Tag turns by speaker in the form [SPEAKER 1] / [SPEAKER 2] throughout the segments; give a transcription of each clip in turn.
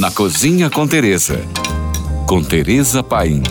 [SPEAKER 1] Na Cozinha com Tereza. Com Tereza Paim.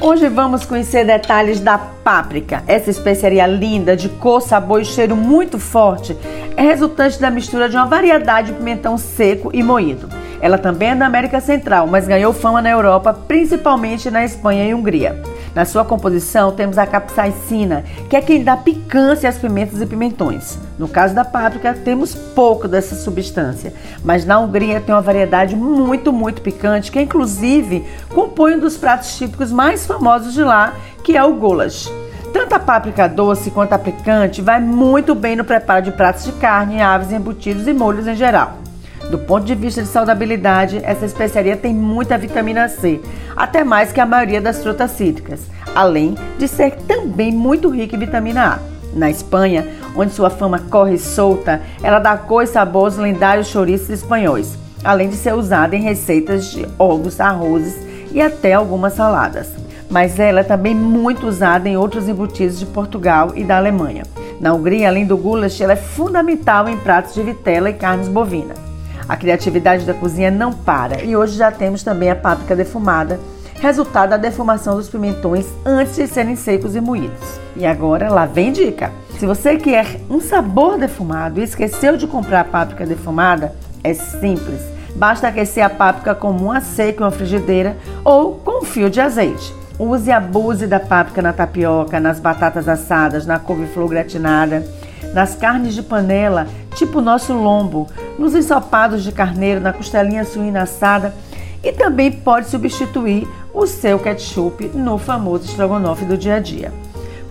[SPEAKER 2] Hoje vamos conhecer detalhes da páprica. Essa especiaria linda, de cor, sabor e cheiro muito forte, é resultante da mistura de uma variedade de pimentão seco e moído. Ela também é da América Central, mas ganhou fama na Europa, principalmente na Espanha e Hungria. Na sua composição temos a capsaicina, que é quem dá picância às pimentas e pimentões. No caso da páprica, temos pouco dessa substância, mas na Hungria tem uma variedade muito, muito picante, que inclusive compõe um dos pratos típicos mais famosos de lá, que é o goulash. Tanto a páprica doce quanto a picante vai muito bem no preparo de pratos de carne, aves, embutidos e molhos em geral. Do ponto de vista de saudabilidade, essa especiaria tem muita vitamina C, até mais que a maioria das frutas cítricas, além de ser também muito rica em vitamina A. Na Espanha, onde sua fama corre solta, ela dá cor e sabor aos lendários chouriços espanhóis, além de ser usada em receitas de ovos, arrozes e até algumas saladas. Mas ela é também muito usada em outros embutidos de Portugal e da Alemanha. Na Hungria, além do goulash, ela é fundamental em pratos de vitela e carnes bovinas. A criatividade da cozinha não para e hoje já temos também a páprica defumada, resultado da defumação dos pimentões antes de serem secos e moídos. E agora lá vem dica. Se você quer um sabor defumado e esqueceu de comprar a páprica defumada, é simples. Basta aquecer a páprica comum a seco em uma frigideira ou com um fio de azeite. Use e abuse da páprica na tapioca, nas batatas assadas, na couve-flor gratinada, nas carnes de panela, tipo nosso lombo, nos ensopados de carneiro, na costelinha suína assada e também pode substituir o seu ketchup no famoso estrogonofe do dia a dia.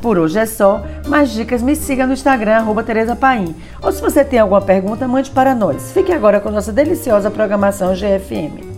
[SPEAKER 2] Por hoje é só. Mais dicas, me siga no Instagram, arroba Tereza Paim. Ou se você tem alguma pergunta, mande para nós. Fique agora com nossa deliciosa programação GFM.